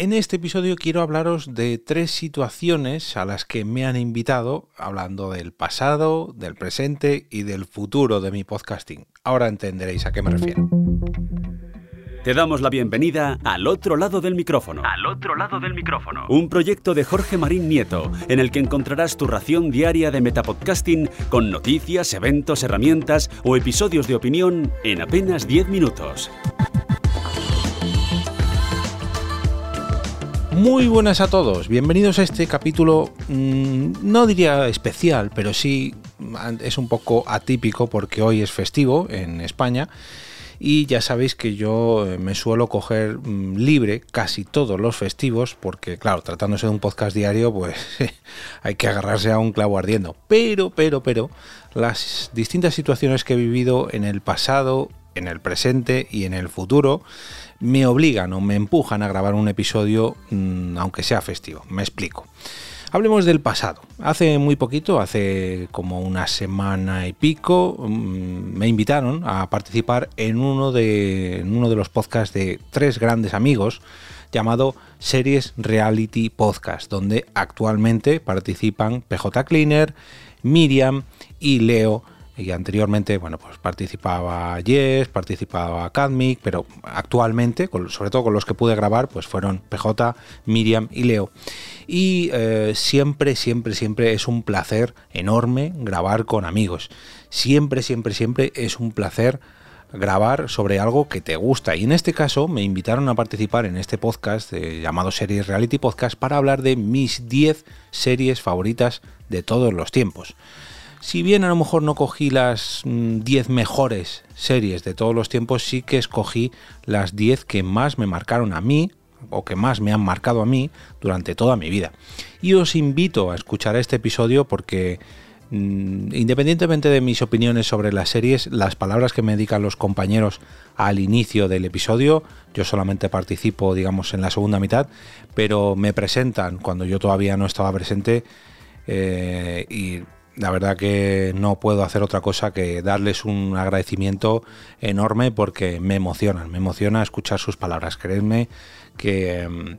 En este episodio quiero hablaros de tres situaciones a las que me han invitado, hablando del pasado, del presente y del futuro de mi podcasting. Ahora entenderéis a qué me refiero. Te damos la bienvenida al otro lado del micrófono. Al otro lado del micrófono. Un proyecto de Jorge Marín Nieto, en el que encontrarás tu ración diaria de metapodcasting con noticias, eventos, herramientas o episodios de opinión en apenas 10 minutos. Muy buenas a todos, bienvenidos a este capítulo, mmm, no diría especial, pero sí es un poco atípico porque hoy es festivo en España y ya sabéis que yo eh, me suelo coger mm, libre casi todos los festivos porque claro, tratándose de un podcast diario pues hay que agarrarse a un clavo ardiendo. Pero, pero, pero, las distintas situaciones que he vivido en el pasado, en el presente y en el futuro me obligan o me empujan a grabar un episodio mmm, aunque sea festivo. Me explico. Hablemos del pasado. Hace muy poquito, hace como una semana y pico, me invitaron a participar en uno de, en uno de los podcasts de tres grandes amigos llamado Series Reality Podcast, donde actualmente participan PJ Cleaner, Miriam y Leo y anteriormente, bueno, pues participaba Yes, participaba Cadmic, pero actualmente, sobre todo con los que pude grabar, pues fueron PJ, Miriam y Leo. Y eh, siempre, siempre, siempre es un placer enorme grabar con amigos. Siempre, siempre, siempre es un placer grabar sobre algo que te gusta. Y en este caso me invitaron a participar en este podcast eh, llamado Series Reality Podcast para hablar de mis 10 series favoritas de todos los tiempos. Si bien a lo mejor no cogí las 10 mm, mejores series de todos los tiempos, sí que escogí las 10 que más me marcaron a mí o que más me han marcado a mí durante toda mi vida. Y os invito a escuchar este episodio porque mm, independientemente de mis opiniones sobre las series, las palabras que me dedican los compañeros al inicio del episodio, yo solamente participo, digamos, en la segunda mitad, pero me presentan cuando yo todavía no estaba presente eh, y la verdad que no puedo hacer otra cosa que darles un agradecimiento enorme porque me emocionan, me emociona escuchar sus palabras. Creedme que, mm,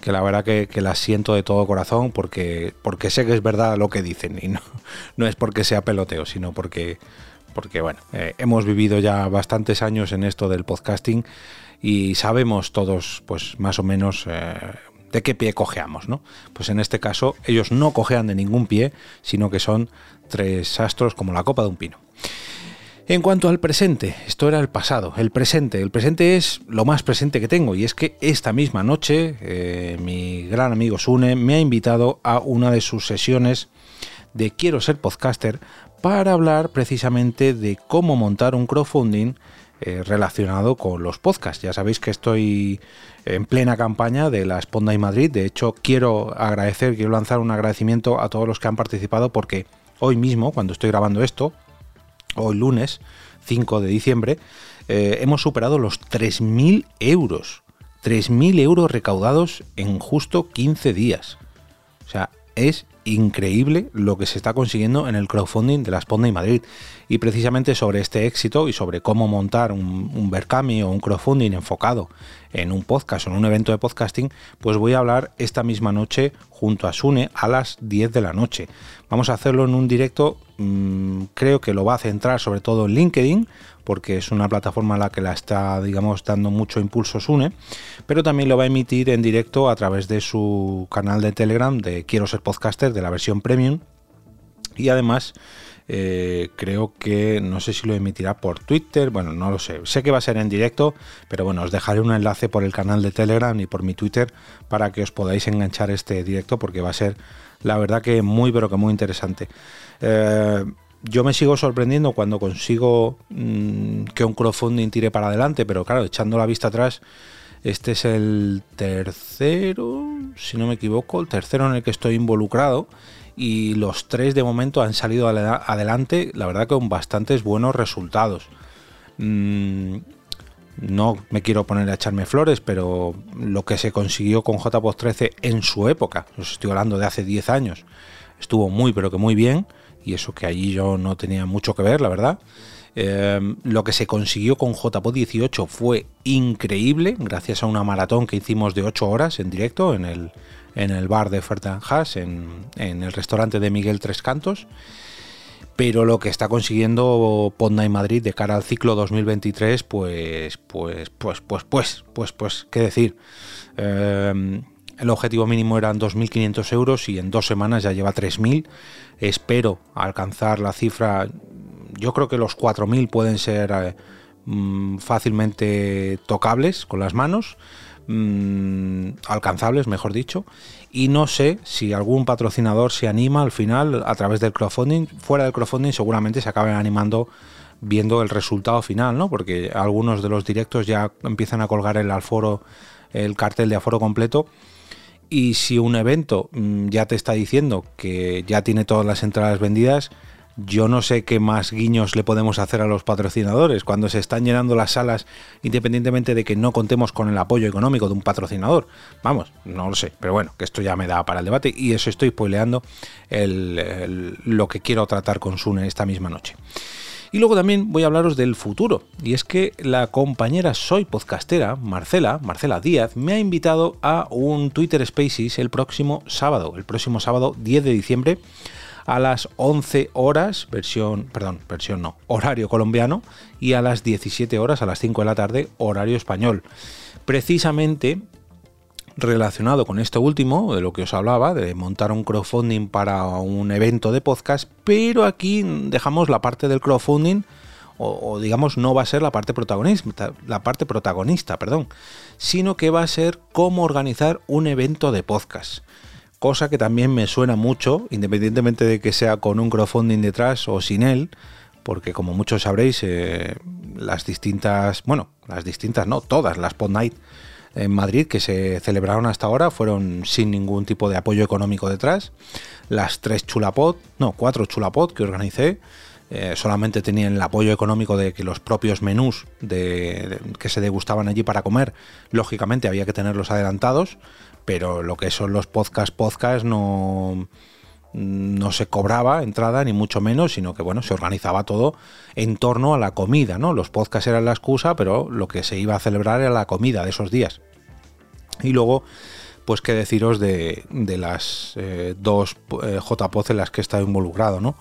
que la verdad que, que, las siento de todo corazón porque, porque sé que es verdad lo que dicen y no, no es porque sea peloteo, sino porque, porque bueno, eh, hemos vivido ya bastantes años en esto del podcasting y sabemos todos pues más o menos eh, de qué pie cojeamos, ¿no? Pues en este caso ellos no cojean de ningún pie, sino que son tres astros como la copa de un pino. En cuanto al presente, esto era el pasado, el presente, el presente es lo más presente que tengo y es que esta misma noche eh, mi gran amigo Sune me ha invitado a una de sus sesiones de Quiero ser podcaster para hablar precisamente de cómo montar un crowdfunding eh, relacionado con los podcasts. Ya sabéis que estoy en plena campaña de la Sponda y Madrid. De hecho, quiero agradecer, quiero lanzar un agradecimiento a todos los que han participado porque hoy mismo, cuando estoy grabando esto, hoy lunes 5 de diciembre, eh, hemos superado los 3.000 euros. 3.000 euros recaudados en justo 15 días. O sea, es increíble lo que se está consiguiendo en el crowdfunding de la Sponda y Madrid. Y precisamente sobre este éxito y sobre cómo montar un, un Berkami o un crowdfunding enfocado en un podcast o en un evento de podcasting, pues voy a hablar esta misma noche junto a Sune a las 10 de la noche. Vamos a hacerlo en un directo, mmm, creo que lo va a centrar sobre todo en LinkedIn, porque es una plataforma a la que la está, digamos, dando mucho impulso Sune, pero también lo va a emitir en directo a través de su canal de Telegram de Quiero ser podcaster de la versión premium. Y además eh, creo que no sé si lo emitirá por Twitter, bueno, no lo sé. Sé que va a ser en directo, pero bueno, os dejaré un enlace por el canal de Telegram y por mi Twitter para que os podáis enganchar este directo porque va a ser la verdad que muy pero que muy interesante. Eh, yo me sigo sorprendiendo cuando consigo mmm, que un crowdfunding tire para adelante, pero claro, echando la vista atrás, este es el tercero, si no me equivoco, el tercero en el que estoy involucrado y los tres de momento han salido adelante, la verdad que con bastantes buenos resultados. Mm, no me quiero poner a echarme flores, pero lo que se consiguió con JPOD 13 en su época, os estoy hablando de hace 10 años, estuvo muy pero que muy bien, y eso que allí yo no tenía mucho que ver, la verdad. Em, lo que se consiguió con JPod 18 fue increíble, gracias a una maratón que hicimos de 8 horas en directo en el, en el bar de Fertanjas, en, en el restaurante de Miguel Tres Cantos. Pero lo que está consiguiendo Podnight Madrid de cara al ciclo 2023, pues, pues, pues, pues, pues, pues, pues, qué decir. Em, el objetivo mínimo eran 2.500 euros y en dos semanas ya lleva 3.000. Espero alcanzar la cifra. Yo creo que los 4.000 pueden ser eh, mm, fácilmente tocables con las manos. Mm, alcanzables, mejor dicho. Y no sé si algún patrocinador se anima al final a través del crowdfunding. Fuera del crowdfunding seguramente se acaben animando viendo el resultado final, ¿no? Porque algunos de los directos ya empiezan a colgar el alforo, el cartel de aforo completo y si un evento mm, ya te está diciendo que ya tiene todas las entradas vendidas, yo no sé qué más guiños le podemos hacer a los patrocinadores cuando se están llenando las salas independientemente de que no contemos con el apoyo económico de un patrocinador. Vamos, no lo sé, pero bueno, que esto ya me da para el debate y eso estoy spoileando lo que quiero tratar con Sune esta misma noche. Y luego también voy a hablaros del futuro. Y es que la compañera Soy Podcastera, Marcela, Marcela Díaz, me ha invitado a un Twitter Spaces el próximo sábado, el próximo sábado 10 de diciembre a las 11 horas, versión, perdón, versión no, horario colombiano, y a las 17 horas, a las 5 de la tarde, horario español. Precisamente relacionado con esto último, de lo que os hablaba, de montar un crowdfunding para un evento de podcast, pero aquí dejamos la parte del crowdfunding, o, digamos no va a ser la parte protagonista, la parte protagonista, perdón, sino que va a ser cómo organizar un evento de podcast. Cosa que también me suena mucho, independientemente de que sea con un crowdfunding detrás o sin él, porque como muchos sabréis, eh, las distintas, bueno, las distintas no, todas las Pod Night en Madrid que se celebraron hasta ahora fueron sin ningún tipo de apoyo económico detrás. Las tres chulapod, no, cuatro chulapod que organicé, eh, solamente tenían el apoyo económico de que los propios menús de, que se degustaban allí para comer, lógicamente había que tenerlos adelantados, pero lo que son los podcast podcast no no se cobraba entrada ni mucho menos, sino que bueno, se organizaba todo en torno a la comida, ¿no? Los podcasts eran la excusa, pero lo que se iba a celebrar era la comida de esos días. Y luego, pues qué deciros de, las eh, dos eh, JPOZ en las que he estado involucrado, ¿no?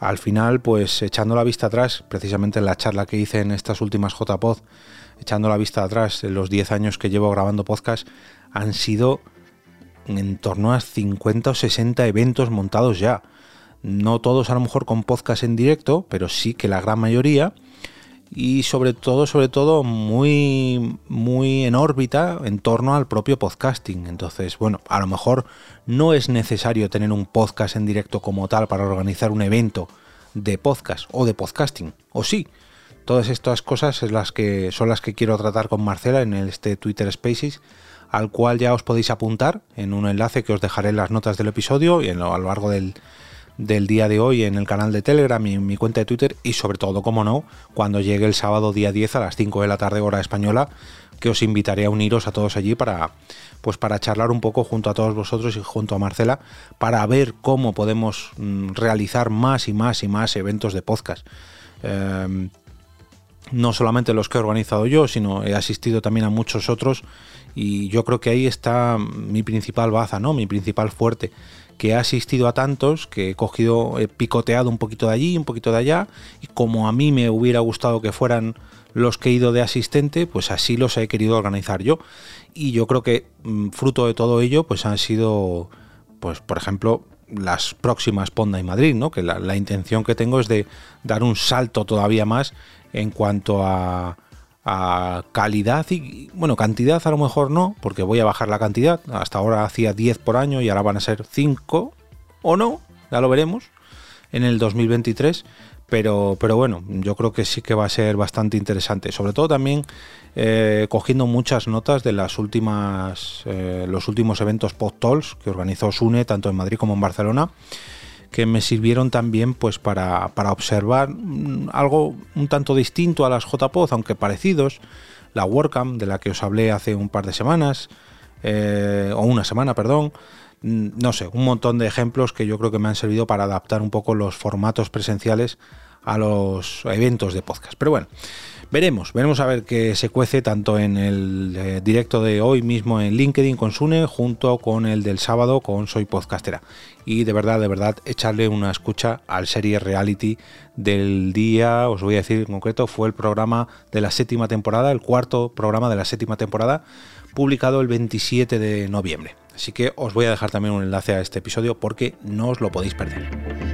Al final, pues echando la vista atrás, precisamente en la charla que hice en estas últimas JPOZ, echando la vista atrás en los 10 años que llevo grabando podcast, han sido en torno a 50 o 60 eventos montados ya. No todos a lo mejor con podcast en directo, pero sí que la gran mayoría. Y sobre todo, sobre todo, muy, muy en órbita en torno al propio podcasting. Entonces, bueno, a lo mejor no es necesario tener un podcast en directo como tal para organizar un evento de podcast o de podcasting. O sí, todas estas cosas es las que, son las que quiero tratar con Marcela en este Twitter Spaces al cual ya os podéis apuntar en un enlace que os dejaré en las notas del episodio y a lo largo del, día de hoy en el canal de Telegram y en mi cuenta de Twitter y sobre todo, como no, cuando llegue el sábado día 10 a las 5 de la tarde hora española, que os invitaré a uniros a todos allí para pues para charlar un poco junto a todos vosotros y junto a Marcela para ver cómo podemos mm, realizar más y más y más eventos de podcast. Em, no solamente los que he organizado yo, sino he asistido también a muchos otros y yo creo que ahí está mi principal baza, ¿no? Mi principal fuerte. Que he asistido a tantos, que he cogido, he picoteado un poquito de allí, un poquito de allá, y como a mí me hubiera gustado que fueran los que he ido de asistente, pues así los he querido organizar yo. Y yo creo que mm, fruto de todo ello, pues han sido, pues por ejemplo, las próximas Ponda y Madrid, ¿no? Que la, la intención que tengo es de dar un salto todavía más en cuanto a, calidad y, bueno, cantidad a lo mejor no, porque voy a bajar la cantidad. Hasta ahora hacía 10 por año y ahora van a ser 5 o no, ya lo veremos en el 2023. Pero, pero bueno, yo creo que sí que va a ser bastante interesante. Sobre todo también eh, cogiendo muchas notas de las últimas, eh, los últimos eventos post que organizó Sune, tanto en Madrid como en Barcelona que me sirvieron también pues para, observar mm, algo un tanto distinto a las JPOZ, aunque parecidos. La WordCamp, de la que os hablé hace un par de semanas, eh, o una semana, perdón. Mm, no sé, un montón de ejemplos que yo creo que me han servido para adaptar un poco los formatos presenciales a los eventos de podcast. Pero bueno, veremos, veremos a ver qué se cuece tanto en el eh, directo de hoy mismo en LinkedIn con Sune, junto con el del sábado con Soy Podcastera. Y de verdad, de verdad, echarle una escucha al serie reality del día, os voy a decir en concreto, fue el programa de la séptima temporada, el cuarto programa de la séptima temporada, publicado el 27 de noviembre. Así que os voy a dejar también un enlace a este episodio porque no os lo podéis perder.